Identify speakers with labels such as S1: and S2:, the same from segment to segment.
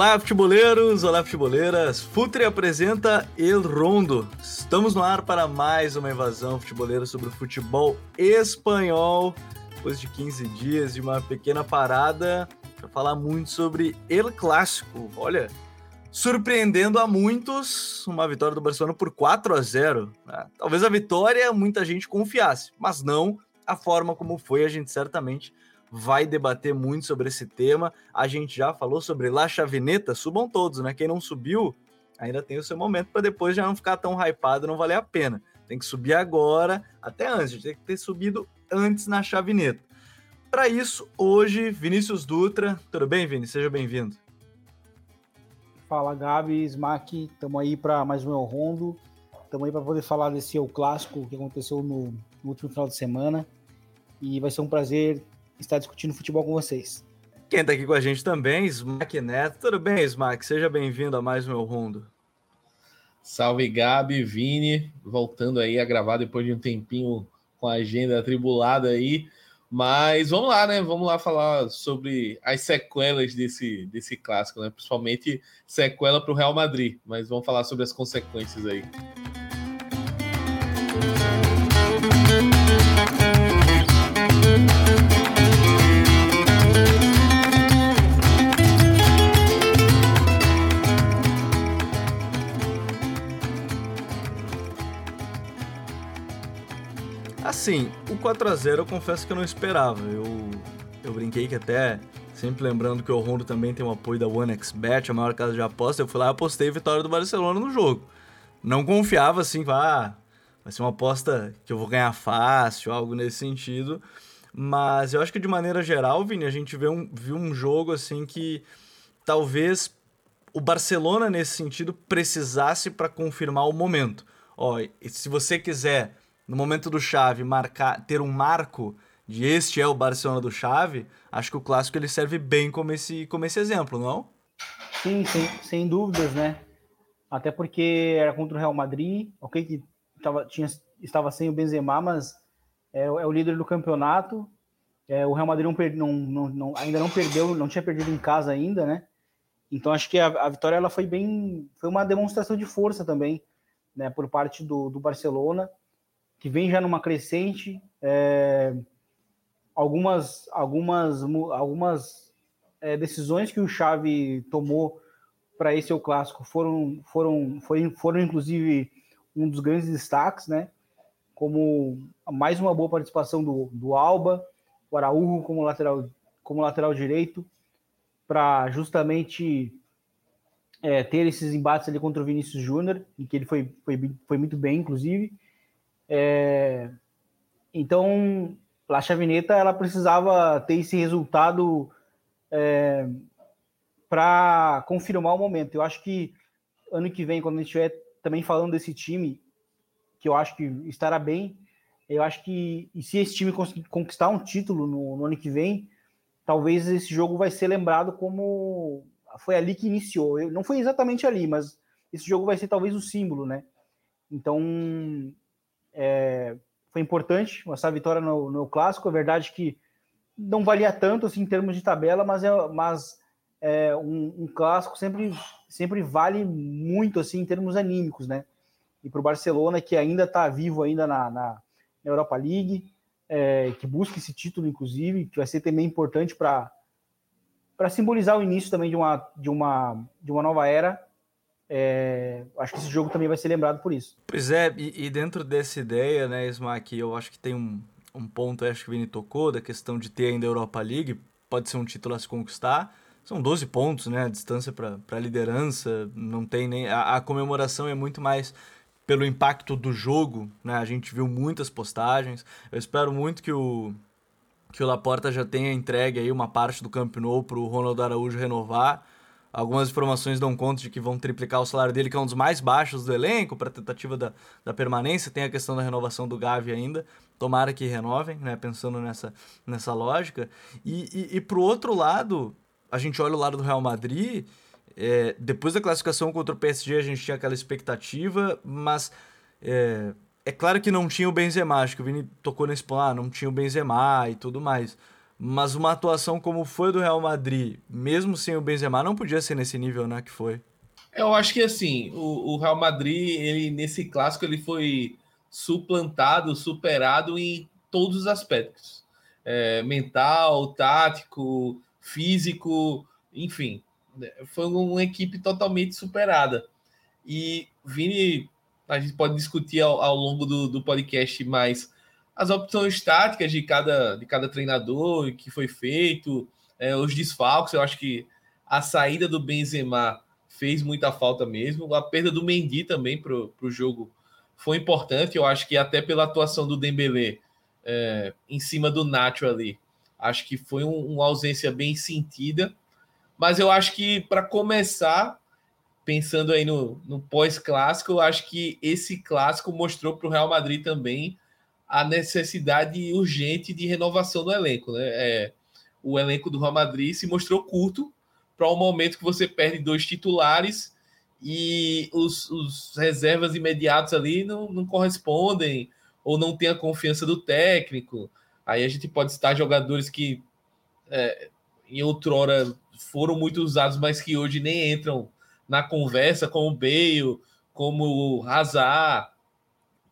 S1: Olá, futeboleiros! Olá, futeboleiras! Futre apresenta El Rondo. Estamos no ar para mais uma invasão futeboleira sobre o futebol espanhol. Depois de 15 dias de uma pequena parada para falar muito sobre El Clássico. Olha, surpreendendo a muitos, uma vitória do Barcelona por 4 a 0. Ah, talvez a vitória muita gente confiasse, mas não a forma como foi. A gente certamente vai debater muito sobre esse tema. A gente já falou sobre La Chavineta, subam todos, né? Quem não subiu, ainda tem o seu momento para depois já não ficar tão hypado, não valer a pena. Tem que subir agora, até antes, tem que ter subido antes na Chavineta. Para isso, hoje, Vinícius Dutra. Tudo bem, Vini? Seja bem-vindo.
S2: Fala, Gabi, Smack. Estamos aí para mais um El Rondo. Estamos aí para poder falar desse El Clássico que aconteceu no, no último final de semana. E vai ser um prazer estar discutindo futebol com vocês.
S1: Quem está aqui com a gente também, Smack Neto. Tudo bem, Smack? Seja bem-vindo a mais um El Rondo.
S3: Salve, Gabi, Vini. Voltando aí a gravar depois de um tempinho com a agenda atribulada aí. Mas vamos lá, né? Vamos lá falar sobre as sequelas desse, desse clássico, né? Principalmente sequela para o Real Madrid. Mas vamos falar sobre as consequências aí.
S1: Assim, o 4x0 eu confesso que eu não esperava. Eu, eu brinquei que até, sempre lembrando que o Rondo também tem o apoio da OneXBet, a maior casa de aposta, eu fui lá e apostei vitória do Barcelona no jogo. Não confiava assim, ah, vai ser uma aposta que eu vou ganhar fácil, algo nesse sentido. Mas eu acho que de maneira geral, Vini, a gente viu um, viu um jogo assim que talvez o Barcelona, nesse sentido, precisasse para confirmar o momento. Ó, se você quiser no momento do chave marcar, ter um marco de este é o Barcelona do chave, acho que o clássico ele serve bem como esse, como esse exemplo, não?
S2: Sim, sem, sem dúvidas, né? Até porque era contra o Real Madrid, ok que tava, tinha, estava sem o Benzema, mas é, é o líder do campeonato. É, o Real Madrid não, não, não, ainda não perdeu, não tinha perdido em casa ainda, né? Então acho que a, a, vitória ela foi bem, foi uma demonstração de força também, né, por parte do, do Barcelona que vem já numa crescente. É, algumas algumas, algumas é, decisões que o Xavi tomou para esse o clássico foram foram foi, foram inclusive um dos grandes destaques, né? Como mais uma boa participação do, do Alba, o Araújo como lateral como lateral direito para justamente é, ter esses embates ali contra o Vinícius Júnior, em que ele foi, foi, foi muito bem, inclusive. É, então, a Chavineta ela precisava ter esse resultado é, para confirmar o momento. Eu acho que ano que vem, quando a gente estiver também falando desse time, que eu acho que estará bem, eu acho que e se esse time conquistar um título no, no ano que vem, talvez esse jogo vai ser lembrado como foi ali que iniciou. Eu, não foi exatamente ali, mas esse jogo vai ser talvez o símbolo, né? Então, é, foi importante essa vitória no, no clássico. É verdade que não valia tanto assim em termos de tabela, mas é, mas é um, um, clássico sempre, sempre vale muito assim em termos anímicos, né? E para o Barcelona que ainda está vivo ainda na, na, Europa League, é, que busca esse título inclusive, que vai ser também importante para para simbolizar o início também de uma, de uma, de uma nova era é, acho que esse jogo também vai ser lembrado por isso.
S1: Pois é, e, e dentro dessa ideia, né, Smack, eu acho que tem um, um ponto, acho que o Vini tocou, da questão de ter ainda a Europa League, pode ser um título a se conquistar. São 12 pontos, né, a distância para a liderança, não tem nem. A, a, comemoração é muito mais pelo impacto do jogo, né, a gente viu muitas postagens. Eu espero muito que o, que o Laporta já tenha entregue aí uma parte do Camp Nou para o Ronaldo Araújo renovar Algumas informações dão conta de que vão triplicar o salário dele, que é um dos mais baixos do elenco, para tentativa da, da permanência. Tem a questão da renovação do Gavi ainda. Tomara que renovem, né? Pensando nessa, nessa lógica. E, e, e pro outro lado, a gente olha o lado do Real Madrid. É, depois da classificação contra o PSG, a gente tinha aquela expectativa, mas é, é claro que não tinha o Benzema. Acho que o Vini tocou nesse ponto, ah, não tinha o Benzema e tudo mais. Mas uma atuação como foi do Real Madrid, mesmo sem o Benzema, não podia ser nesse nível, né, que foi.
S3: Eu acho que assim, o, o Real Madrid, ele nesse clássico ele foi suplantado, superado em todos os aspectos. É, mental, tático, físico, enfim. Foi uma equipe totalmente superada. E Vini, a gente pode discutir ao, ao longo do, do podcast mais as opções táticas de cada, de cada treinador que foi feito, é, os desfalques, eu acho que a saída do Benzema fez muita falta mesmo, a perda do Mendy também para o jogo foi importante, eu acho que até pela atuação do Dembélé é, em cima do Nacho ali, acho que foi um, uma ausência bem sentida, mas eu acho que para começar, pensando aí no, no pós-clássico, eu acho que esse clássico mostrou para o Real Madrid também a necessidade urgente de renovação do elenco. Né? É, o elenco do Real Madrid se mostrou curto para o um momento que você perde dois titulares e os, os reservas imediatos ali não, não, correspondem ou não tem a confiança do técnico. Aí a gente pode citar jogadores que é, em outrora foram muito usados, mas que hoje nem entram na conversa, como o Bale, como o Hazard,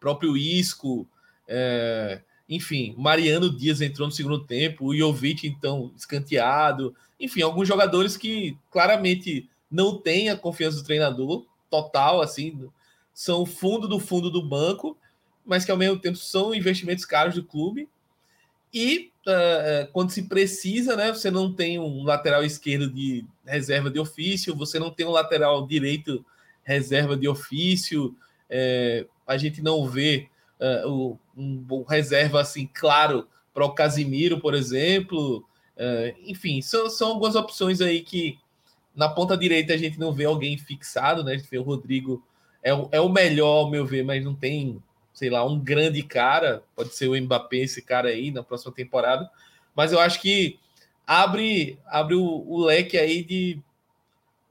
S3: próprio Isco, é, enfim, Mariano Dias entrou no segundo tempo, o Jovic, então, escanteado. Enfim, alguns jogadores que claramente não têm a confiança do treinador, total, assim, são fundo do fundo do banco, mas que ao mesmo tempo são investimentos caros do clube. E uh, quando se precisa, né, você não tem um lateral esquerdo de reserva de ofício, você não tem um lateral direito reserva de ofício, é, a gente não vê uh, um, um reserva assim claro para o Casimiro, por exemplo. Uh, enfim, são, são algumas opções aí que na ponta direita a gente não vê alguém fixado, né? A gente vê o Rodrigo é, é o melhor, ao meu ver, mas não tem, sei lá, um grande cara. Pode ser o Mbappé, esse cara aí, na próxima temporada. Mas eu acho que abre, abre o, o leque aí de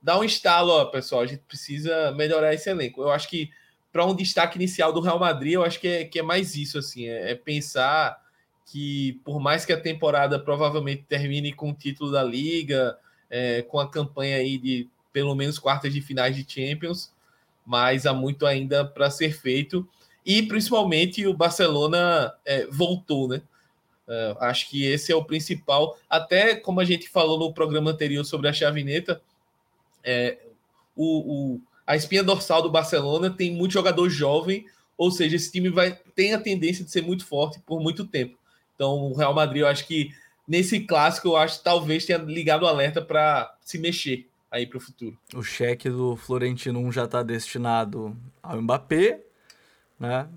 S3: dar um estalo, ó, pessoal. A gente precisa melhorar esse elenco. Eu acho que para um destaque inicial do Real Madrid, eu acho que é, que é mais isso, assim, é, é pensar que por mais que a temporada provavelmente termine com o título da Liga, é, com a campanha aí de pelo menos quartas de finais de Champions, mas há muito ainda para ser feito. E principalmente o Barcelona é, voltou, né? É, acho que esse é o principal. Até como a gente falou no programa anterior sobre a chavineta, é, o, o, a espinha dorsal do Barcelona tem muito jogador jovem, ou seja, esse time vai tem a tendência de ser muito forte por muito tempo. Então, o Real Madrid, eu acho que nesse clássico, eu acho que talvez tenha ligado o alerta para se mexer aí para o futuro.
S1: O cheque do Florentino já está destinado ao Mbappé, né?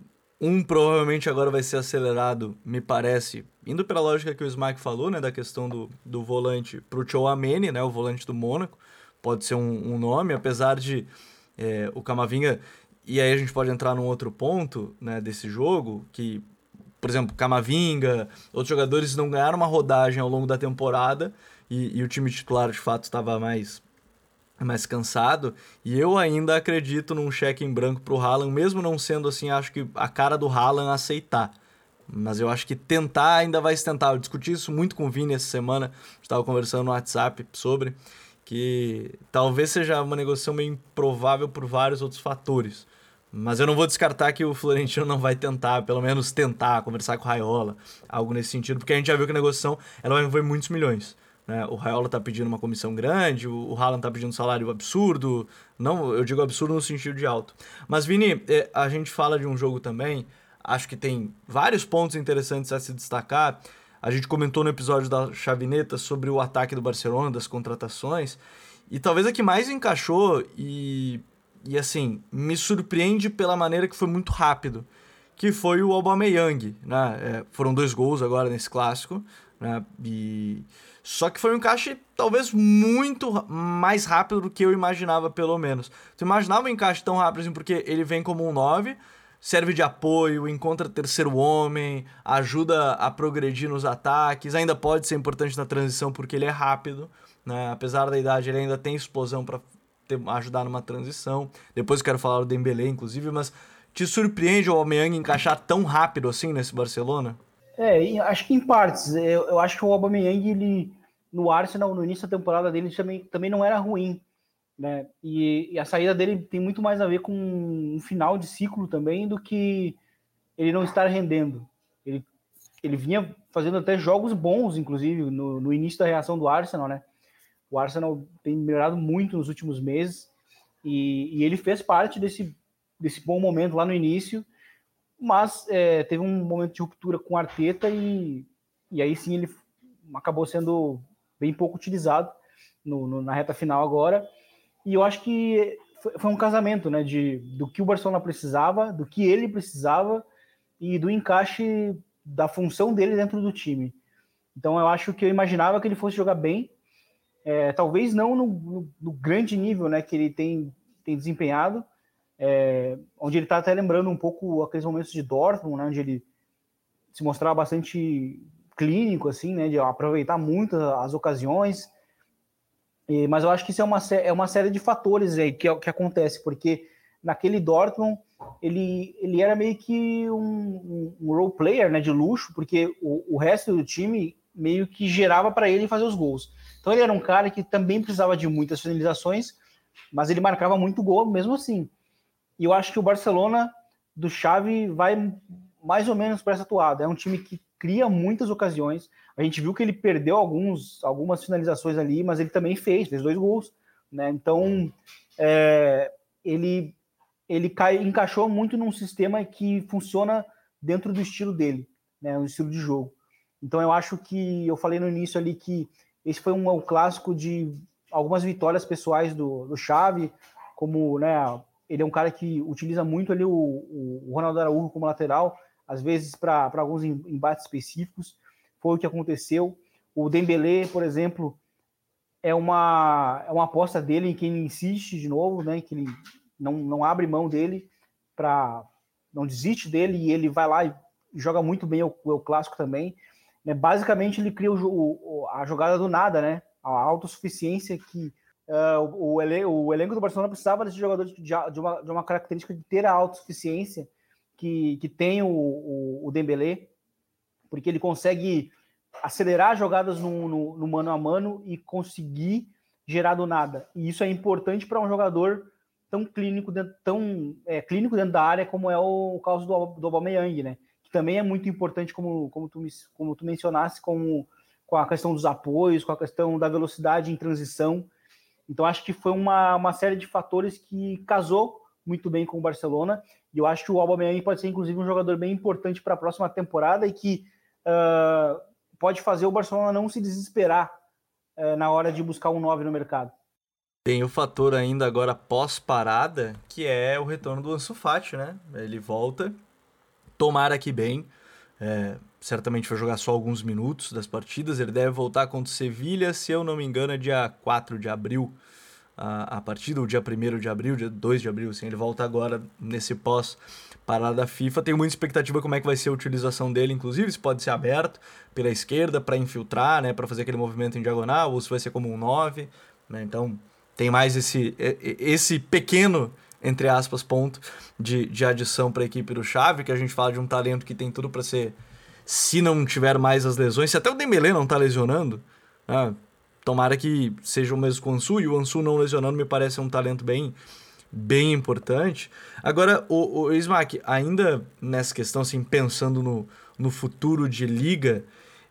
S1: Um provavelmente agora vai ser acelerado, me parece, indo pela lógica que o Smack falou, né, da questão do, do volante para o Chouameni, né, o volante do Mônaco, pode ser um, um nome, apesar de é, o Camavinga. E aí a gente pode entrar num outro ponto né, desse jogo, que, por exemplo, Camavinga, outros jogadores não ganharam uma rodagem ao longo da temporada e, e o time titular de fato estava mais mais cansado, e eu ainda acredito num cheque em branco pro Haaland, mesmo não sendo assim, acho que a cara do Haaland aceitar. Mas eu acho que tentar ainda vai se tentar. Eu discuti isso muito com o Vini essa semana, estava conversando no WhatsApp sobre que talvez seja uma negociação meio improvável por vários outros fatores. Mas eu não vou descartar que o Florentino não vai tentar, pelo menos tentar, conversar com o Raiola, algo nesse sentido, porque a gente já viu que a negociação ela vai envolver muitos milhões. Né? O Raiola está pedindo uma comissão grande, o Haaland está pedindo um salário absurdo. Não, eu digo absurdo no sentido de alto. Mas, Vini, é, a gente fala de um jogo também, acho que tem vários pontos interessantes a se destacar. A gente comentou no episódio da Chavineta sobre o ataque do Barcelona, das contratações, e talvez a que mais encaixou e, e assim, me surpreende pela maneira que foi muito rápido, que foi o Aubameyang, né? É, foram dois gols agora nesse clássico, né? E... Só que foi um encaixe talvez muito mais rápido do que eu imaginava, pelo menos. Tu imaginava um encaixe tão rápido assim, porque ele vem como um 9, serve de apoio, encontra terceiro homem, ajuda a progredir nos ataques, ainda pode ser importante na transição porque ele é rápido, né? apesar da idade ele ainda tem explosão para ajudar numa transição. Depois eu quero falar do Dembélé, inclusive, mas te surpreende o Aubameyang encaixar tão rápido assim nesse Barcelona?
S2: É, acho que em partes. Eu, eu acho que o Aubameyang, ele, no Arsenal, no início da temporada dele, também, também não era ruim. Né? E, e, a saída dele tem muito mais a ver com um final de ciclo também do que ele não estar rendendo. Ele, ele vinha fazendo até jogos bons, inclusive, no, no início da reação do Arsenal, né? O Arsenal tem melhorado muito nos últimos meses e, e ele fez parte desse, desse bom momento lá no início, mas é, teve um momento de ruptura com Arteta e, e aí sim ele acabou sendo bem pouco utilizado no, no, na reta final agora. E eu acho que foi, um casamento, né, de do que o Barcelona precisava, do que ele precisava e do encaixe da função dele dentro do time. Então eu acho que eu imaginava que ele fosse jogar bem, é, talvez não no, no, no, grande nível, né, que ele tem, tem desempenhado, é, onde ele está até lembrando um pouco aqueles momentos de Dortmund, né, onde ele se mostrava bastante clínico, assim, né, de aproveitar muito as ocasiões, e, mas eu acho que isso é uma, é uma série de fatores aí que, que acontece, porque naquele Dortmund ele, ele era meio que um, um role player né, de luxo, porque o, o resto do time meio que gerava para ele fazer os gols. Então ele era um cara que também precisava de muitas finalizações, mas ele marcava muito gol mesmo assim. E eu acho que o Barcelona do Xavi vai mais ou menos para essa toada. É um time que cria muitas ocasiões. A gente viu que ele perdeu alguns, algumas finalizações ali, mas ele também fez, fez dois gols. Né? Então, é, ele, ele cai, encaixou muito num sistema que funciona dentro do estilo dele, né? um estilo de jogo. Então, eu acho que eu falei no início ali que esse foi um, um clássico de algumas vitórias pessoais do, do Xavi, como né, ele é um cara que utiliza muito ali o, o Ronaldo Araújo como lateral, às vezes para alguns embates específicos. Foi o que aconteceu. O Dembélé, por exemplo, é uma, é uma aposta dele em que ele insiste de novo, né? Que ele não, não abre mão dele para não desiste dele e ele vai lá e joga muito bem o, o clássico também. Né? Basicamente ele cria o, o, a jogada do nada, né? A autossuficiência que uh, o, o, elenco do Barcelona precisava desse jogador de, de, uma, de uma característica de ter a autossuficiência que, que tem o, o, o Dembélé, porque ele consegue acelerar jogadas no, no, no, mano a mano e conseguir gerar do nada. E isso é importante para um jogador tão clínico, dentro, tão é, clínico dentro da área como é o, o caso do, do Aubameyang, né? Que também é muito importante, como, como, tu, como tu mencionasse, com, com a questão dos apoios, com a questão da velocidade em transição. Então acho que foi uma, uma série de fatores que casou muito bem com o Barcelona. E eu acho que o Aubameyang pode ser, inclusive, um jogador bem importante para a próxima temporada e que uh, pode fazer o Barcelona não se desesperar uh, na hora de buscar um 9 no mercado.
S1: Tem o fator ainda agora pós-parada, que é o retorno do Ansu Fati, né? Ele volta, tomara que bem, é, certamente vai jogar só alguns minutos das partidas, ele deve voltar contra o Sevilha, se eu não me engano é dia 4 de abril, a, a partida, o dia 1 de abril, dia 2 de abril, assim, ele volta agora nesse pós parada da FIFA. Tenho muita expectativa como é que vai ser a utilização dele, inclusive, se pode ser aberto pela esquerda para infiltrar, né, para fazer aquele movimento em diagonal, ou se vai ser como um 9, né? Então, tem mais esse esse pequeno entre aspas ponto de, de adição para a equipe do Chave, que a gente fala de um talento que tem tudo para ser se não tiver mais as lesões, se até o Dembélé não tá lesionando, né, tomara que seja o mesmo com o Ansu, e o Ansu não lesionando me parece um talento bem bem importante. Agora, o, o Smack, ainda nessa questão, assim, pensando no, no futuro de liga,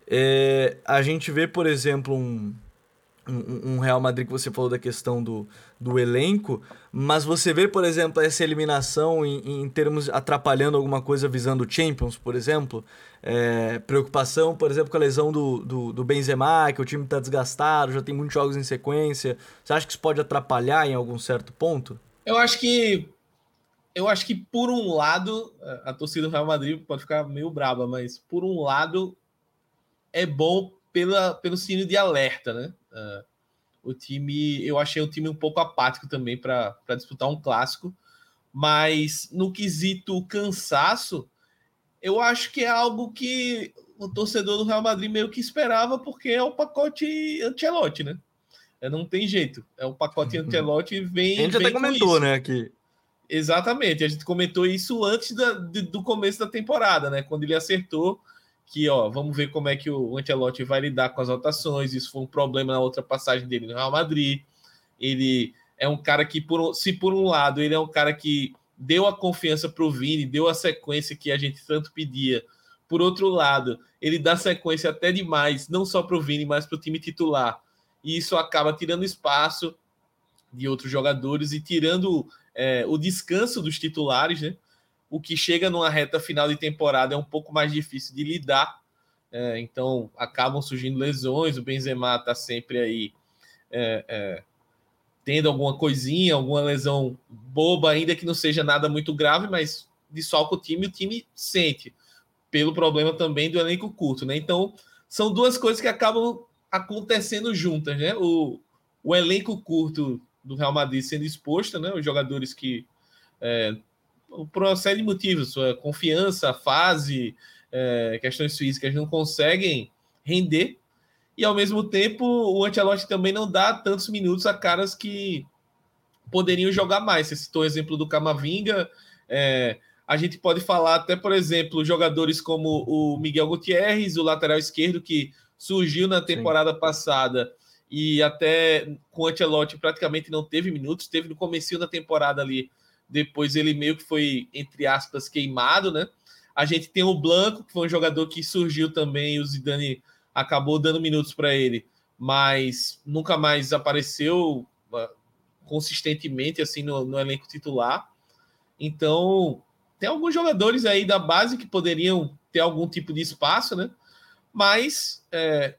S1: é, a gente vê, por exemplo, um, um, um, Real Madrid que você falou da questão do, do elenco, mas você vê, por exemplo, essa eliminação em, em termos atrapalhando alguma coisa visando Champions, por exemplo. É, preocupação, por exemplo, com a lesão do, do, do Benzema, que o time está desgastado, já tem muitos jogos em sequência. Você acha que isso pode atrapalhar em algum certo ponto?
S3: Eu acho que eu acho que por um lado a torcida do Real Madrid pode ficar meio braba, mas por um lado é bom pela, pelo sino de alerta, né? Uh, o time, eu achei o time um pouco apático também para disputar um clássico, mas no quesito cansaço, eu acho que é algo que o torcedor do Real Madrid meio que esperava, porque é o pacote Ancelotti, né? É, não tem jeito. É o pacote uhum. Ancelotti e vem.
S1: A gente
S3: vem
S1: até comentou, isso. né? Aqui.
S3: Exatamente. A gente comentou isso antes da, do começo da temporada, né? Quando ele acertou que, ó, vamos ver como é que o Ancelotti vai lidar com as rotações. Isso foi um problema na outra passagem dele no Real Madrid. Ele é um cara que, por, se por um lado, ele é um cara que deu a confiança para o Vini, deu a sequência que a gente tanto pedia. Por outro lado, ele dá sequência até demais, não só para o Vini, mas para o time titular. E isso acaba tirando espaço de outros jogadores e tirando é, o descanso dos titulares, né? O que chega numa reta final de temporada é um pouco mais difícil de lidar. É, então acabam surgindo lesões. O Benzema está sempre aí é, é, tendo alguma coisinha, alguma lesão boba, ainda que não seja nada muito grave, mas dissolca o time. O time sente pelo problema também do elenco curto, né? Então são duas coisas que acabam acontecendo juntas, né? O, o elenco curto do Real Madrid sendo exposto, né? Os jogadores que é, por uma série de motivos, sua confiança, fase, é, questões físicas não conseguem render. E ao mesmo tempo, o Ancelotti também não dá tantos minutos a caras que poderiam jogar mais. Você citou o exemplo do Camavinga. É, a gente pode falar até, por exemplo, jogadores como o Miguel Gutierrez, o lateral esquerdo, que surgiu na temporada Sim. passada e até com o Ancelotti praticamente não teve minutos, teve no começo da temporada ali depois ele meio que foi, entre aspas, queimado, né? A gente tem o Blanco, que foi um jogador que surgiu também, o Zidane acabou dando minutos para ele, mas nunca mais apareceu uh, consistentemente assim no, no, elenco titular. Então, tem alguns jogadores aí da base que poderiam ter algum tipo de espaço, né? Mas é,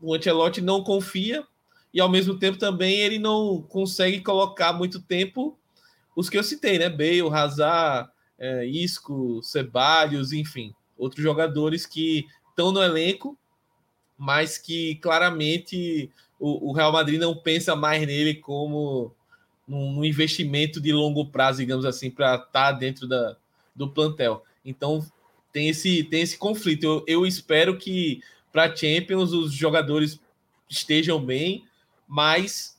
S3: o Ancelotti não confia e ao mesmo tempo também ele não consegue colocar muito tempo os que eu citei, né? Bale, Hazard, é, Isco, Ceballos, enfim, outros jogadores que estão no elenco, mas que claramente o, o, Real Madrid não pensa mais nele como um, investimento de longo prazo, digamos assim, para estar tá dentro da, do plantel. Então tem esse, tem esse conflito. Eu, eu espero que para Champions os jogadores estejam bem, mas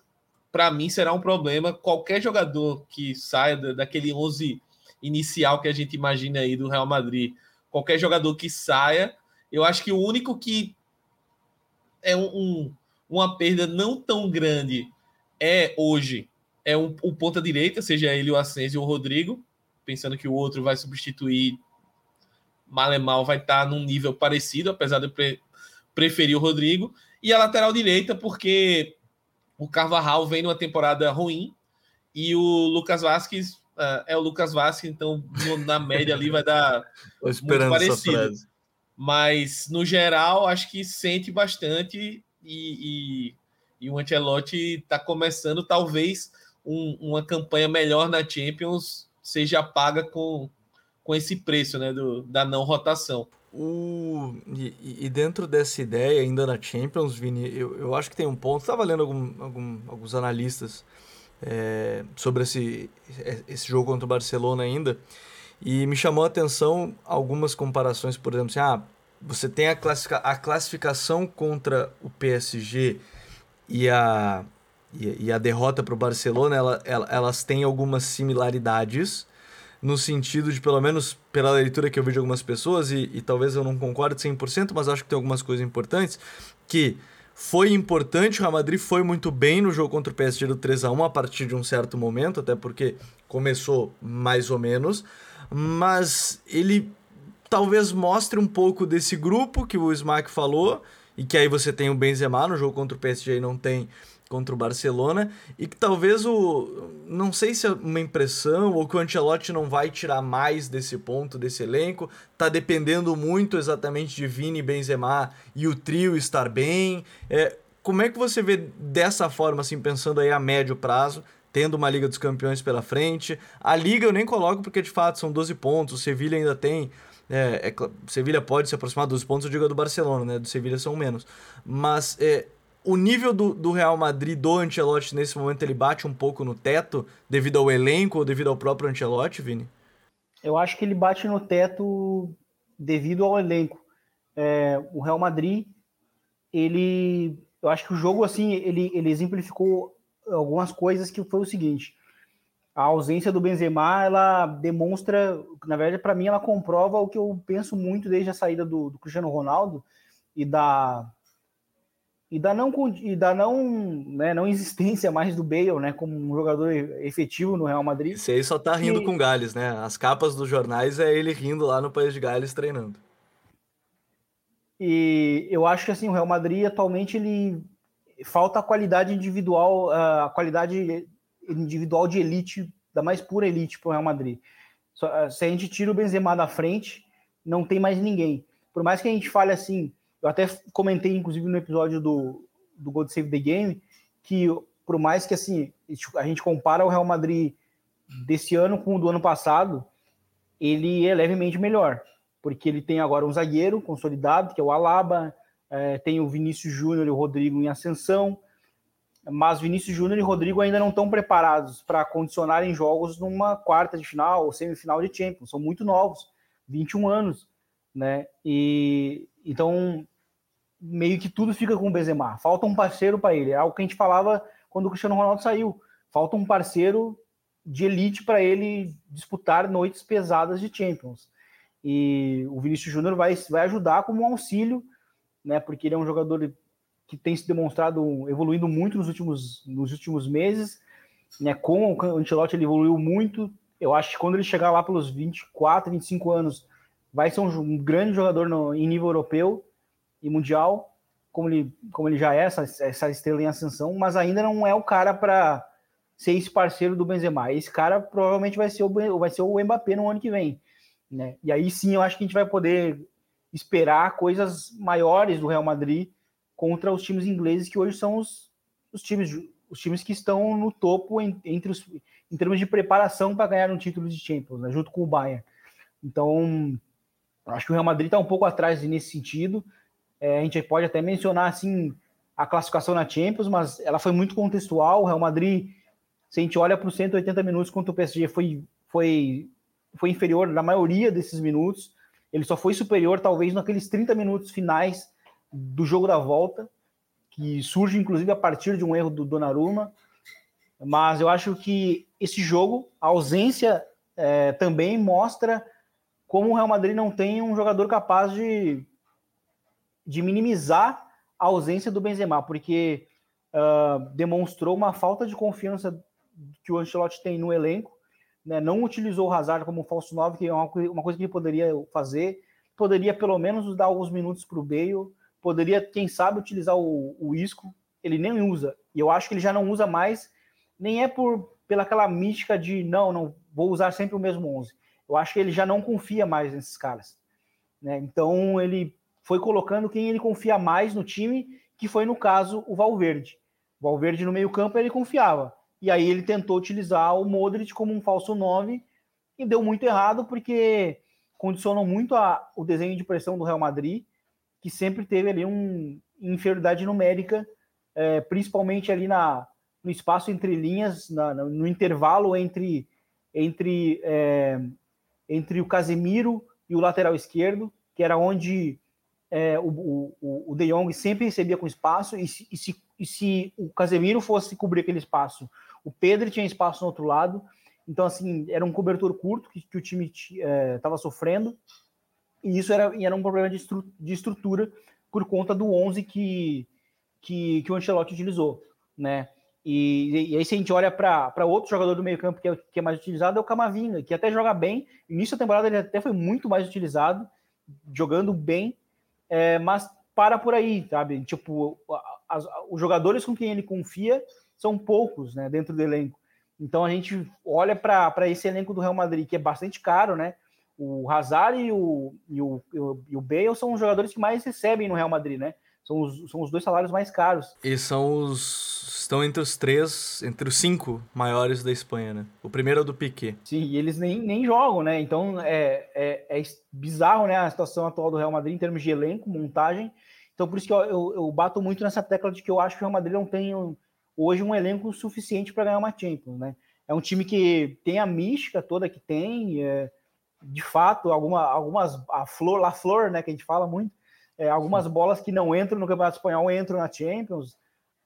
S3: para mim será um problema. Qualquer jogador que saia daquele 11 inicial que a gente imagina aí do Real Madrid, qualquer jogador que saia, eu acho que o único que é um, um uma perda não tão grande é hoje é um, o ponta direita, seja ele o Asensio ou o Rodrigo, pensando que o outro vai substituir Malemal vai estar num nível parecido, apesar de eu pre preferir o Rodrigo, e a lateral direita, porque o Carvajal vem numa temporada ruim e o Lucas Vasquez uh, é o Lucas Vasquez, então na média ali vai dar muito parecido. Mas no geral, acho que sente bastante e, e, e o Ancelotti está começando, talvez um, uma campanha melhor na Champions seja paga com, com esse preço né, do, da não rotação.
S1: O, e, e, dentro dessa ideia, ainda na Champions, Vini, eu, eu acho que tem um ponto. Estava lendo algum, algum, alguns analistas é, sobre esse, esse jogo contra o Barcelona ainda, e me chamou a atenção algumas comparações, por exemplo, assim, ah, você tem a, a classificação contra o PSG e a, e, e a derrota para o Barcelona, ela, ela, elas têm algumas similaridades no sentido de, pelo menos pela leitura que eu vi de algumas pessoas, e, e talvez eu não concorde 100%, mas acho que tem algumas coisas importantes, que foi importante, o Real Madrid foi muito bem no jogo contra o PSG do 3 a 1 a partir de um certo momento, até porque começou mais ou menos, mas ele talvez mostre um pouco desse grupo que o Smack falou, e que aí você tem o Benzema no jogo contra o PSG e não tem contra o Barcelona e que talvez o não sei se é uma impressão ou que o Ancelotti não vai tirar mais desse ponto desse elenco, tá dependendo muito exatamente de Vini, Benzema e o trio estar bem. É, como é que você vê dessa forma assim pensando aí a médio prazo? Tendo uma Liga dos Campeões pela frente. A Liga eu nem coloco porque de fato são 12 pontos. O Sevilha ainda tem é, é, Sevilha pode se aproximar dos pontos, eu digo do Barcelona, né? Do Sevilha são menos. Mas é, o nível do, do Real Madrid, do Ancelotti, nesse momento, ele bate um pouco no teto devido ao elenco ou devido ao próprio Ancelotti, Vini?
S2: Eu acho que ele bate no teto devido ao elenco. É, o Real Madrid, ele. Eu acho que o jogo, assim, ele, ele exemplificou algumas coisas que foi o seguinte. a ausência do Benzema, ela demonstra, na verdade, para mim, ela comprova o que eu penso muito desde a saída do, do Cristiano Ronaldo e da e da não e da não, né, não existência mais do Bale, né, como um jogador efetivo no Real Madrid.
S1: Esse aí só tá rindo e... com Gales, né? As capas dos jornais é ele rindo lá no país de Gales treinando.
S2: E eu acho que assim, o Real Madrid atualmente ele falta a qualidade individual, a qualidade individual de elite, da mais pura elite para o Real Madrid. Se a gente tira o Benzema da frente, não tem mais ninguém. Por mais que a gente fale assim, eu até comentei, inclusive, no episódio do, do God Save the Game, que por mais que assim a gente compara o Real Madrid desse ano com o do ano passado, ele é levemente melhor, porque ele tem agora um zagueiro consolidado, que é o Alaba, é, tem o Vinícius Júnior e o Rodrigo em ascensão, mas Vinícius Júnior e Rodrigo ainda não estão preparados para condicionarem jogos numa quarta de final ou semifinal de Champions, são muito novos, 21 anos, né? E então meio que tudo fica com o Benzema. Falta um parceiro para ele. É algo que a gente falava quando o Cristiano Ronaldo saiu. Falta um parceiro de elite para ele disputar noites pesadas de Champions. E o Vinícius Júnior vai, vai ajudar como um auxílio, né? Porque ele é um jogador que tem se demonstrado evoluindo muito nos últimos, nos últimos meses. Né? Com o Ancelotti ele evoluiu muito. Eu acho que quando ele chegar lá pelos 24, 25 anos, vai ser um, um grande jogador no, em nível europeu e mundial, como ele, como ele já é, essa, essa estrela em ascensão, mas ainda não é o cara para ser esse parceiro do Benzema. Esse cara provavelmente vai ser o, vai ser o Mbappé no ano que vem. Né? E aí sim eu acho que a gente vai poder esperar coisas maiores do Real Madrid contra os times ingleses que hoje são os, os times os times que estão no topo em, entre os, em termos de preparação para ganhar um título de Champions, né, junto com o Bayern. Então, acho que o Real Madrid está um pouco atrás nesse sentido. É, a gente pode até mencionar assim a classificação na Champions, mas ela foi muito contextual. O Real Madrid, se a gente olha para os 180 minutos contra o PSG, foi, foi, foi inferior na maioria desses minutos. Ele só foi superior, talvez, naqueles 30 minutos finais do jogo da volta, que surge inclusive a partir de um erro do Donnarumma. Mas eu acho que esse jogo, a ausência é, também mostra como o Real Madrid não tem um jogador capaz de de minimizar a ausência do Benzema, porque uh, demonstrou uma falta de confiança que o Ancelotti tem no elenco, né? não utilizou o Hazard como falso 9, que é uma, uma coisa que ele poderia fazer, poderia pelo menos dar alguns minutos para o Bale, poderia, quem sabe, utilizar o, o Isco, ele nem usa, e eu acho que ele já não usa mais, nem é por pela aquela mística de não, não vou usar sempre o mesmo 11. Eu acho que ele já não confia mais nesses caras. Né? Então ele foi colocando quem ele confia mais no time, que foi no caso o Valverde. O Valverde no meio-campo ele confiava. E aí ele tentou utilizar o Modric como um falso 9 e deu muito errado porque condicionou muito a, o desenho de pressão do Real Madrid, que sempre teve ali um inferioridade numérica, é, principalmente ali na, no espaço entre linhas, na, no intervalo entre, entre, é, entre o Casemiro e o lateral esquerdo, que era onde é, o, o, o De Jong sempre recebia com espaço, e se, e, se, e se o Casemiro fosse cobrir aquele espaço, o Pedro tinha espaço no outro lado. Então, assim, era um cobertor curto que, que o time estava é, sofrendo, e isso era, era um problema de, estru, de estrutura por conta do 11 que, que, que o Ancelotti utilizou, né? E, e, aí, se a gente olha para outro jogador do meio-campo que, é, que é mais utilizado, é o Camavinga, que até joga bem. Início da temporada ele até foi muito mais utilizado, jogando bem, é, mas para por aí, sabe? Tipo, as, os jogadores com quem ele confia são poucos, né, dentro do elenco. Então a gente olha para esse elenco do Real Madrid, que é bastante caro, né? O Hazard e o, e o, e o Bale são os jogadores que mais recebem no Real Madrid, né? São os, são os dois salários mais caros.
S1: E são os. estão entre os três, entre os cinco maiores da Espanha, né? O primeiro é o do Piquet.
S2: Sim, e eles nem, nem jogam, né? Então é, é, é bizarro, né? A situação atual do Real Madrid em termos de elenco, montagem. Então por isso que eu, eu, eu bato muito nessa tecla de que eu acho que o Real Madrid não tem hoje um elenco suficiente para ganhar uma Champions, né? É um time que tem a mística toda que tem, é, de fato, alguma, algumas. A flor, La Flor, né? Que a gente fala muito é, algumas bolas que não entram no Campeonato Espanhol entram na Champions,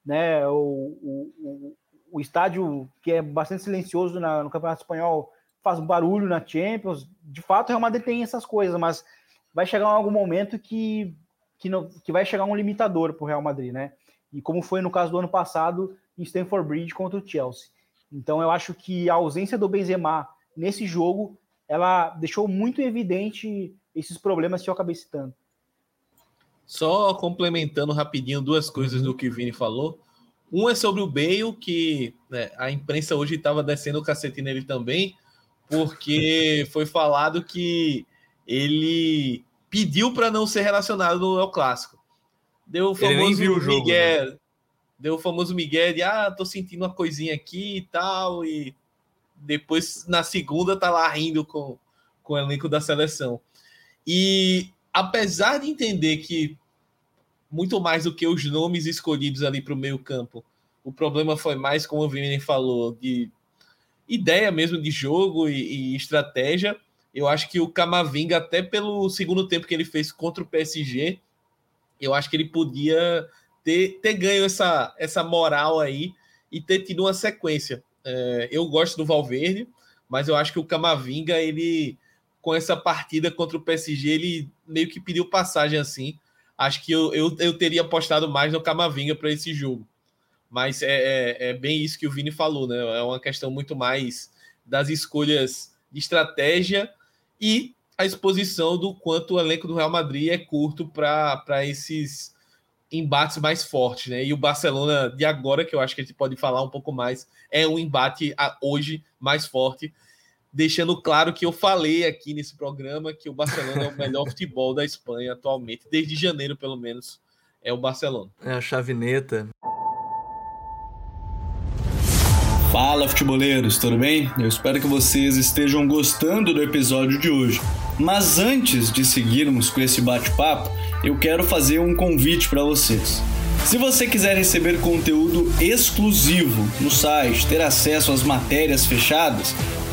S2: né? O, o, o estádio, que é bastante silencioso na, no Campeonato Espanhol, faz barulho na Champions. De fato, o Real Madrid tem essas coisas, mas vai chegar algum momento que, que, não, que vai chegar um limitador para o Real Madrid, né? E como foi no caso do ano passado em Stamford Bridge contra o Chelsea. Então eu acho que a ausência do Benzema nesse jogo, ela deixou muito evidente esses problemas que eu acabei citando.
S3: Só complementando rapidinho duas coisas do que o Vini falou. Um é sobre o Bale, que né, a imprensa hoje estava descendo o cacete nele também, porque foi falado que ele pediu para não ser relacionado El Clássico. Deu o famoso
S1: o jogo,
S3: Miguel, né? deu o famoso Miguel de ah, tô sentindo uma coisinha aqui e tal, e depois na segunda tá lá rindo com, com o elenco da seleção. E apesar de entender que muito mais do que os nomes escolhidos ali para o meio campo, o problema foi mais, como o Vini falou, de ideia mesmo de jogo e, e estratégia. Eu acho que o Camavinga, até pelo segundo tempo que ele fez contra o PSG, eu acho que ele podia ter, ter ganho essa, essa moral aí e ter tido uma sequência. É, eu gosto do Valverde, mas eu acho que o Camavinga, ele com essa partida contra o PSG, ele meio que pediu passagem assim. Acho que eu, eu, eu teria apostado mais no Camavinga para esse jogo. Mas é, é, é, bem isso que o Vini falou, né? É uma questão muito mais das escolhas de estratégia e a exposição do quanto o elenco do Real Madrid é curto para esses embates mais fortes, né? E o Barcelona de agora, que eu acho que a gente pode falar um pouco mais, é um embate hoje mais forte deixando claro que eu falei aqui nesse programa que o Barcelona é o melhor futebol da Espanha atualmente, desde janeiro pelo menos, é o Barcelona.
S1: É a chavineta.
S4: Fala futeboleiros, tudo bem? Eu espero que vocês estejam gostando do episódio de hoje. Mas antes de seguirmos com esse bate-papo, eu quero fazer um convite para vocês. Se você quiser receber conteúdo exclusivo no site, ter acesso às matérias fechadas,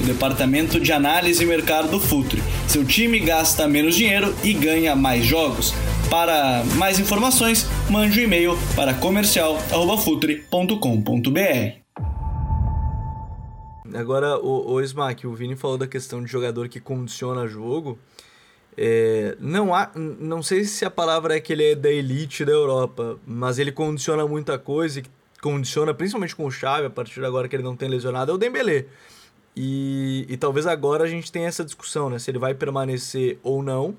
S4: o departamento de análise e mercado do Futuri. Seu time gasta menos dinheiro e ganha mais jogos. Para mais informações, mande um e-mail para comercial@futre.com.br.
S1: Agora, o, o Smack, o Vini falou da questão de jogador que condiciona jogo. É, não, há, não sei se a palavra é que ele é da elite da Europa, mas ele condiciona muita coisa e condiciona principalmente com o Xavi, a partir de agora que ele não tem lesionado, é o Dembélé. E, e talvez agora a gente tenha essa discussão, né? Se ele vai permanecer ou não.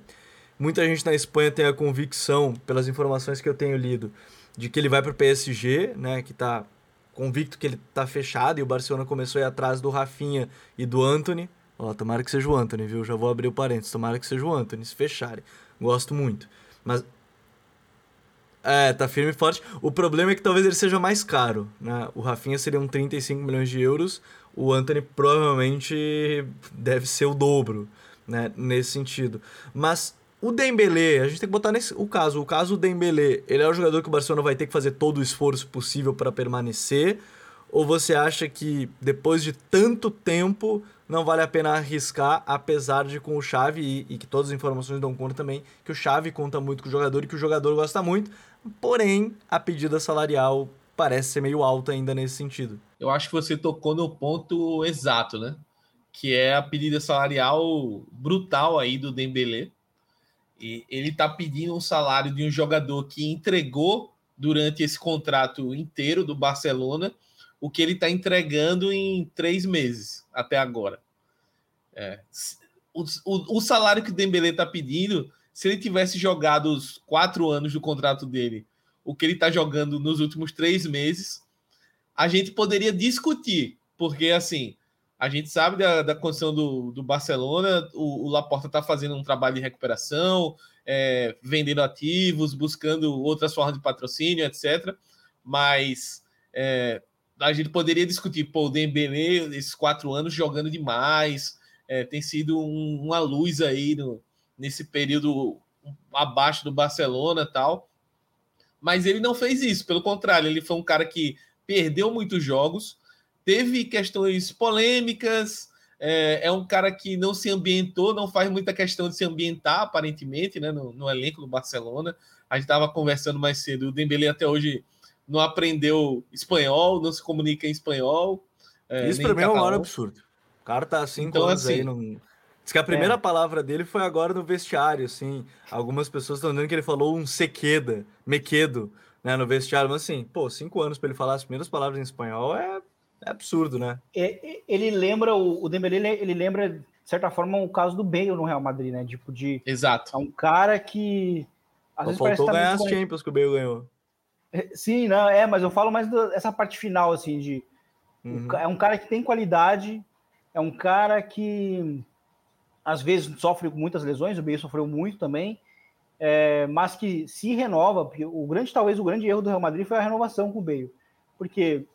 S1: Muita gente na Espanha tem a convicção, pelas informações que eu tenho lido, de que ele vai para o PSG, né? Que está convicto que ele está fechado e o Barcelona começou a ir atrás do Rafinha e do Anthony. Ó, tomara que seja o Anthony, viu? Já vou abrir o parênteses. Tomara que seja o Anthony, se fecharem. Gosto muito. Mas. É, tá firme e forte. O problema é que talvez ele seja mais caro, né? O Rafinha seria um 35 milhões de euros. O Anthony provavelmente deve ser o dobro, né? Nesse sentido. Mas o Dembélé, a gente tem que botar nesse o caso. O caso do Dembélé, ele é o jogador que o Barcelona vai ter que fazer todo o esforço possível para permanecer? Ou você acha que depois de tanto tempo não vale a pena arriscar, apesar de com o Chave, e, e, que todas as informações dão conta também, que o Chave conta muito com o jogador e que o jogador gosta muito, porém a pedida salarial parece ser meio alta ainda nesse sentido.
S3: Eu acho que você tocou no ponto exato, né? Que é a pedida salarial brutal aí do Dembélé. E ele tá pedindo um salário de um jogador que entregou durante esse contrato inteiro do Barcelona o que ele está entregando em três meses até agora. É. O, o, o, salário que o Dembele está pedindo, se ele tivesse jogado os quatro anos do contrato dele, o que ele está jogando nos últimos três meses, a gente poderia discutir, porque assim a gente sabe da, da condição do, do Barcelona, o, o Laporta está fazendo um trabalho de recuperação, é, vendendo ativos, buscando outras formas de patrocínio, etc. Mas é, a gente poderia discutir, pô, o Dembélé, esses quatro anos jogando demais, é, tem sido um, uma luz aí no, nesse período abaixo do Barcelona tal. Mas ele não fez isso, pelo contrário, ele foi um cara que perdeu muitos jogos, teve questões polêmicas, é, é, um cara que não se ambientou, não faz muita questão de se ambientar, aparentemente, né, no, no elenco do Barcelona. A gente estava conversando mais cedo, o Dembele até hoje não aprendeu espanhol, não se comunica em espanhol.
S1: É, Isso para mim é um absurdo. O cara tá assim, então, assim, aí, não... Diz que a primeira é. palavra dele foi agora no vestiário, assim. Algumas pessoas estão dizendo que ele falou um sequeda, mequedo, né, no vestiário. Mas assim, pô, cinco anos para ele falar as primeiras palavras em espanhol é, é absurdo, né?
S2: É, ele lembra, o, o Dembélé, ele, ele lembra, de certa forma, o caso do Bale no Real Madrid, né? Tipo de...
S3: Exato.
S2: É um cara que...
S1: Às Só faltou tá ganhar as Champions que o Bale ganhou.
S2: É, sim, não, é, mas eu falo mais dessa parte final, assim, de... Uhum. É um cara que tem qualidade, é um cara que às vezes sofre muitas lesões, o Bale sofreu muito também, é, mas que se renova, porque o grande, talvez o grande erro do Real Madrid foi a renovação com o Bale, porque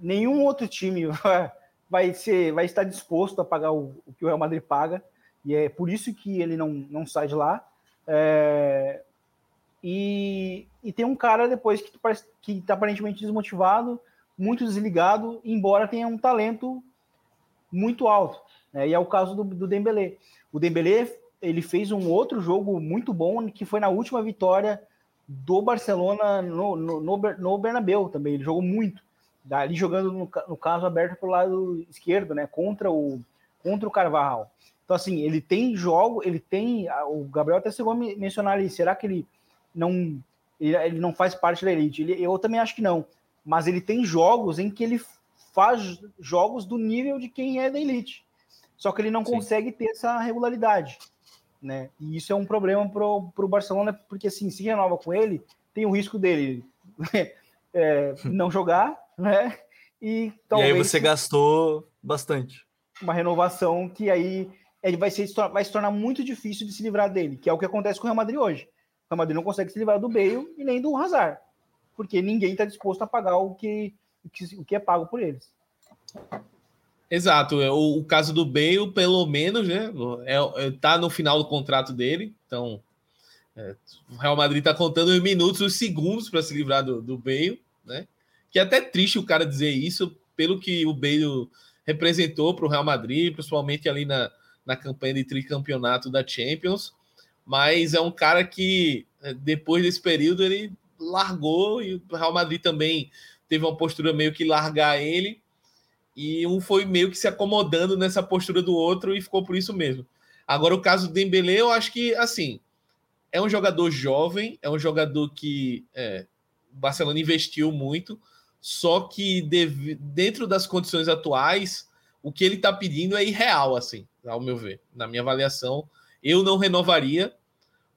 S2: nenhum outro time vai, ser, vai estar disposto a pagar o, o, que o Real Madrid paga, e é por isso que ele não, não sai de lá. É, e, e tem um cara depois que que está aparentemente desmotivado, muito desligado, embora tenha um talento muito alto. Né? E é o caso do, do Dembélé. O Dembélé ele fez um outro jogo muito bom, que foi na última vitória do Barcelona no, no, no, Bernabéu também. Ele jogou muito. Ali jogando, no, no caso, aberto para o lado esquerdo, né? Contra o, contra o Carvajal. Então, assim, ele tem jogo, ele tem. O Gabriel até chegou a mencionar ali, será que ele não. Ele não faz parte da elite? Ele, eu também acho que não. Mas ele tem jogos em que ele faz jogos do nível de quem é da elite. Só que ele não Sim. consegue ter essa regularidade. Né? E isso é um problema para o Barcelona, porque assim, se renova com ele, tem o risco dele é, não jogar, né?
S1: E, talvez, e aí você gastou bastante.
S2: Uma renovação que aí ele vai, ser, vai se tornar muito difícil de se livrar dele, que é o que acontece com o Real Madrid hoje. O Real Madrid não consegue se livrar do Bale e nem do Hazard, porque ninguém está disposto a pagar o que, o que, o que é pago por eles.
S3: Exato. É, o, o, caso do Bale, pelo menos, né? É, é, tá no final do contrato dele. Então, é, o Real Madrid está contando os minutos, os segundos para se livrar do, do Bale, né? Que é até triste o cara dizer isso, pelo que o Bale representou para o Real Madrid, principalmente ali na, na campanha de tricampeonato da Champions. Mas é um cara que, é, depois desse período, ele largou e o Real Madrid também teve uma postura meio que largar ele e um foi meio que se acomodando nessa postura do outro e ficou por isso mesmo. Agora, o caso do Dembele, eu acho que, assim, é um jogador jovem, é um jogador que é, o Barcelona investiu muito, só que deve, dentro das condições atuais, o que ele está pedindo é irreal, assim, ao meu ver, na minha avaliação. Eu não renovaria,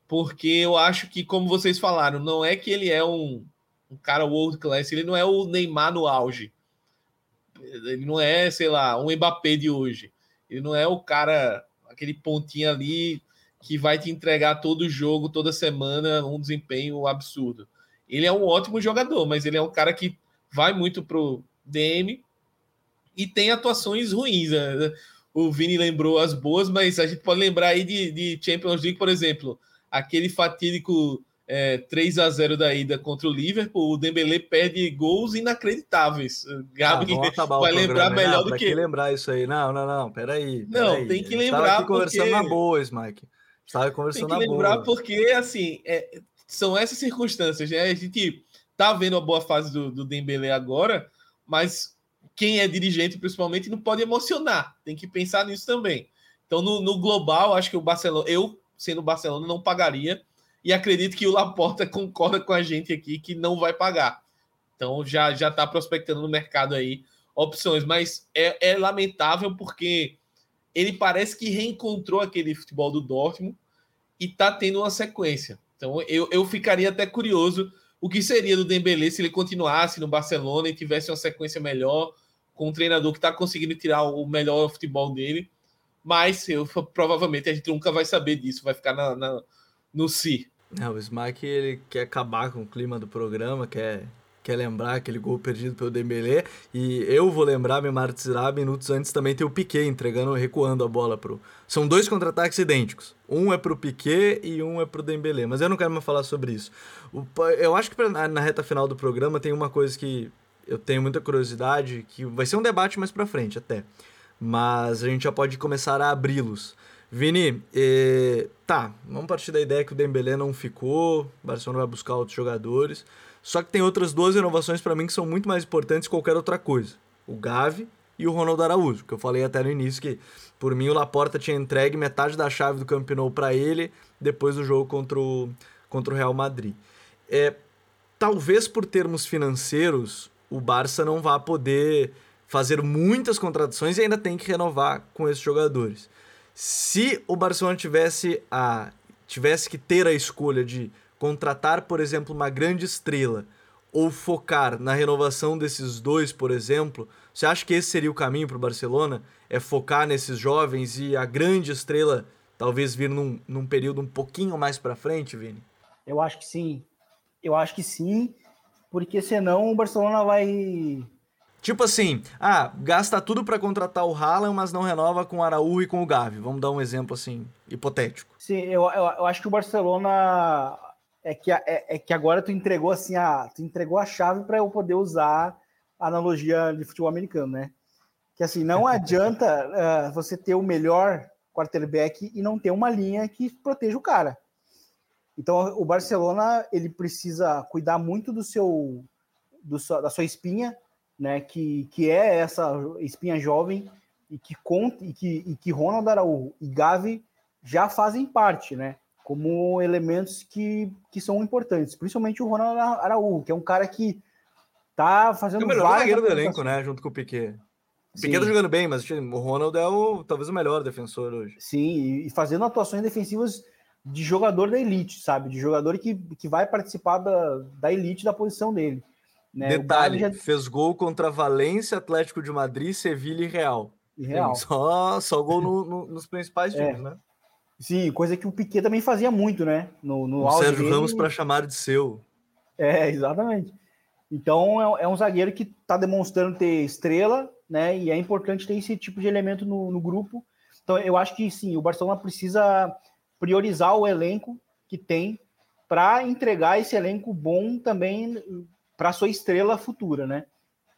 S3: porque eu acho que, como vocês falaram, não é que ele é um, um cara world class, ele não é o Neymar no auge ele não é, sei lá, um Mbappé de hoje. Ele não é o cara, aquele pontinho ali que vai te entregar todo jogo, toda semana, um desempenho absurdo. Ele é um ótimo jogador, mas ele é um cara que vai muito pro DM e tem atuações ruins. Né? O Vini lembrou as boas, mas a gente pode lembrar aí de, de Champions League, por exemplo, aquele fatídico é, 3 a 0 da ida contra o Liverpool, o Dembele perde gols inacreditáveis. Gabi ah, vai lembrar melhor não, do que... que
S1: lembrar isso aí. Não, não, não, peraí.
S3: peraí. Não, tem que lembrar
S1: porque... conversando na boa, Mike. Estava conversando
S3: Tem que lembrar boa. porque, assim, é, são essas circunstâncias. Né? A gente tá vendo a boa fase do, do Dembele agora, mas quem é dirigente, principalmente, não pode emocionar. Tem que pensar nisso também. Então, no, no global, acho que o Barcelona... Eu, sendo Barcelona, não pagaria e acredito que o Laporta concorda com a gente aqui que não vai pagar. Então já já está prospectando no mercado aí opções, mas é, é, lamentável porque ele parece que reencontrou aquele futebol do Dortmund e está tendo uma sequência. Então eu, eu ficaria até curioso o que seria do Dembélé se ele continuasse no Barcelona e tivesse uma sequência melhor com um treinador que está conseguindo tirar o melhor futebol dele. Mas eu, provavelmente a gente nunca vai saber disso, vai ficar na, na no si.
S1: É, o Smack ele quer acabar com o clima do programa, quer, quer lembrar aquele gol perdido pelo Dembélé. E eu vou lembrar, me martirar, minutos antes também tem o Piquet entregando, recuando a bola pro... São dois contra-ataques idênticos. Um é pro Piquet e um é pro Dembélé. Mas eu não quero mais falar sobre isso. Eu acho que na reta final do programa tem uma coisa que eu tenho muita curiosidade, que vai ser um debate mais pra frente até. Mas a gente já pode começar a abri-los. Vini, eh, tá, vamos partir da ideia que o Dembélé não ficou, o Barcelona vai buscar outros jogadores. Só que tem outras duas renovações para mim que são muito mais importantes que qualquer outra coisa. O Gavi e o Ronaldo Araújo, que eu falei até no início que por mim o Laporta tinha entregue metade da chave do Camp Nou para ele depois do jogo contra o, contra o Real Madrid. É, talvez por termos financeiros o Barça não vá poder fazer muitas contratações e ainda tem que renovar com esses jogadores. Se o Barcelona tivesse a tivesse que ter a escolha de contratar, por exemplo, uma grande estrela ou focar na renovação desses dois, por exemplo, você acha que esse seria o caminho para o Barcelona? É focar nesses jovens e a grande estrela talvez vir num, num período um pouquinho mais para frente, Vini?
S2: Eu acho que sim. Eu acho que sim, porque senão o Barcelona vai
S1: Tipo assim, ah, gasta tudo para contratar o Haaland, mas não renova com o Araújo e com o Gavi. Vamos dar um exemplo assim, hipotético.
S2: Sim, eu, eu, eu acho que o Barcelona é que, é, é, que agora tu entregou assim a, tu entregou a chave para eu poder usar a analogia de futebol americano, né? Que assim, não adianta uh, você ter o melhor quarterback e não ter uma linha que proteja o cara. Então o Barcelona ele precisa cuidar muito do seu, do da sua espinha, né? Que, que é essa espinha jovem e que conta e que, e que Ronald Araújo e Gavi já fazem parte, né? como elementos que, que são importantes, principalmente o Ronald Araújo, que é um cara que tá fazendo é o
S1: melhor zagueiro do elenco, né, junto com o Piquet. O Piquet tá jogando bem, mas o Ronald é o, talvez o melhor defensor hoje.
S2: Sim, e fazendo atuações defensivas de jogador da elite, sabe? De jogador que, que vai participar da, da elite da posição dele.
S1: Né? Detalhe, já... fez gol contra Valência, Atlético de Madrid, Sevilha e Real.
S2: E Real.
S1: Só, só gol no, no, nos principais é. times, né?
S2: Sim, coisa que o Piquet também fazia muito, né? No, no
S1: o Sérgio dele, Ramos para chamar de seu.
S2: É, exatamente. Então é, é um zagueiro que está demonstrando ter estrela, né? E é importante ter esse tipo de elemento no, no grupo. Então eu acho que sim, o Barcelona precisa priorizar o elenco que tem para entregar esse elenco bom também para sua estrela futura, né?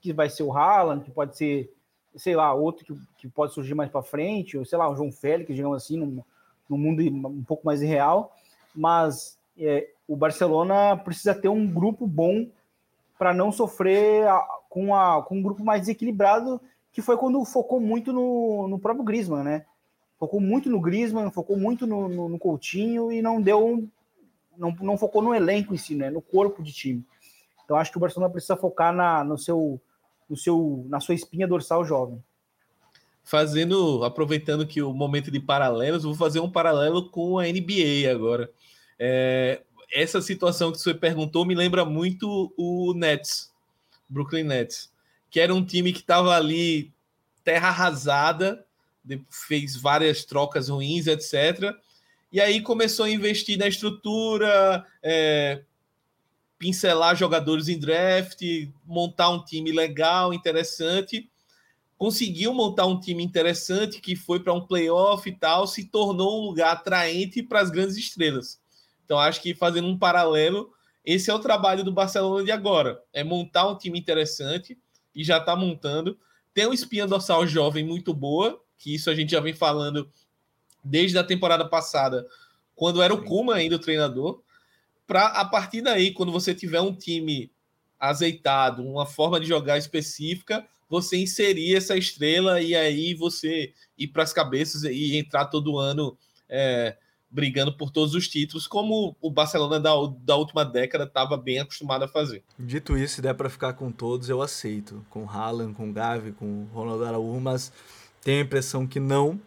S2: Que vai ser o Haaland, que pode ser, sei lá, outro que, que pode surgir mais para frente, ou sei lá, o João Félix, digamos assim, num, no mundo um pouco mais irreal, mas é, o Barcelona precisa ter um grupo bom para não sofrer a, com, a, com um grupo mais desequilibrado, que foi quando focou muito no, no próprio Griezmann, né? Focou muito no Griezmann, focou muito no, no, no Coutinho e não deu não, não focou no elenco em si, né? No corpo de time. Então acho que o Barcelona precisa focar na, no seu, no seu, na sua espinha dorsal jovem
S3: fazendo, aproveitando que o momento de paralelos, vou fazer um paralelo com a NBA agora. É, essa situação que você perguntou me lembra muito o Nets, Brooklyn Nets, que era um time que estava ali terra arrasada, fez várias trocas ruins, etc. E aí começou a investir na estrutura, é, pincelar jogadores em draft, montar um time legal, interessante conseguiu montar um time interessante que foi para um playoff e tal, se tornou um lugar atraente para as grandes estrelas. Então, acho que fazendo um paralelo, esse é o trabalho do Barcelona de agora: é montar um time interessante e já está montando. Tem uma espinha dorsal jovem muito boa, que isso a gente já vem falando desde a temporada passada, quando era o Kuma ainda o treinador. Para a partir daí, quando você tiver um time azeitado, uma forma de jogar específica, você inserir essa estrela e aí você ir para as cabeças e entrar todo ano é, brigando por todos os títulos, como o Barcelona da, da última década estava bem acostumado a fazer.
S1: Dito isso, se der para ficar com todos, eu aceito. Com Haaland, com Gavi, com Ronaldo Araújo, mas tenho a impressão que não.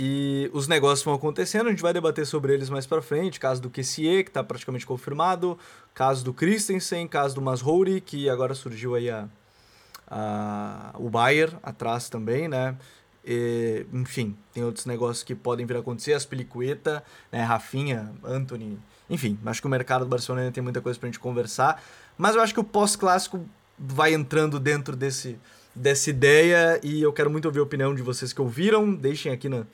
S1: E os negócios vão acontecendo, a gente vai debater sobre eles mais para frente. Caso do Kessie, que está praticamente confirmado. Caso do Christensen, caso do Masrouri, que agora surgiu aí a, a, o Bayer atrás também, né? E, enfim, tem outros negócios que podem vir a acontecer. As Pelicueta, né, Rafinha, Anthony. Enfim, acho que o mercado do Barcelona ainda tem muita coisa pra gente conversar. Mas eu acho que o pós-clássico vai entrando dentro desse, dessa ideia e eu quero muito ouvir a opinião de vocês que ouviram. Deixem aqui na,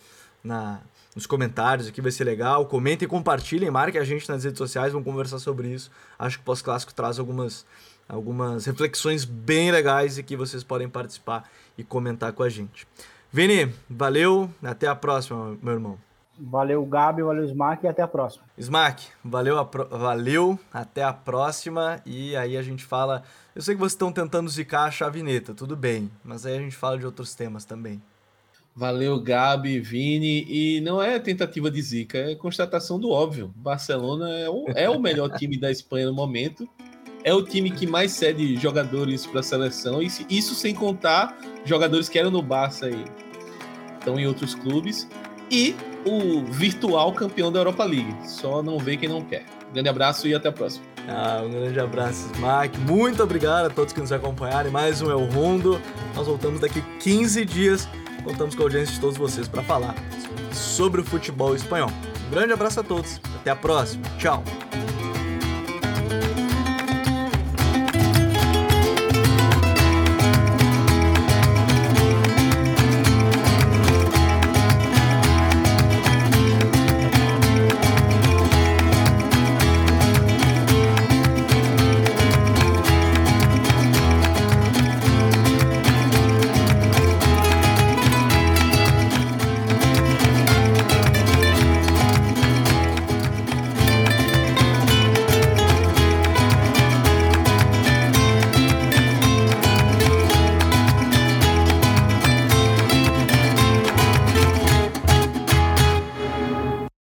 S1: na, nos comentários, aqui vai ser legal. Comentem, compartilhem, marquem a gente nas redes sociais, vamos conversar sobre isso. Acho que o pós-clássico traz algumas, algumas reflexões bem legais e que vocês podem participar e comentar com a gente. Vini, valeu, até a próxima, meu irmão.
S2: Valeu, Gabi, valeu, Smack, e até a próxima.
S1: Smack, valeu, a pro... valeu, até a próxima. E aí a gente fala. Eu sei que vocês estão tentando zicar a chavineta, tudo bem, mas aí a gente fala de outros temas também.
S3: Valeu, Gabi, Vini. E não é tentativa de zica, é constatação do óbvio. Barcelona é o, é o melhor time da Espanha no momento. É o time que mais cede jogadores para a seleção. E isso sem contar jogadores que eram no Barça e estão em outros clubes. E o virtual campeão da Europa League. Só não vê quem não quer. grande abraço e até a próxima.
S1: Ah, um grande abraço, Smack. Muito obrigado a todos que nos acompanharam. Mais um El Rondo. Nós voltamos daqui 15 dias. Contamos com a audiência de todos vocês para falar sobre o futebol espanhol. Um grande abraço a todos. Até a próxima. Tchau.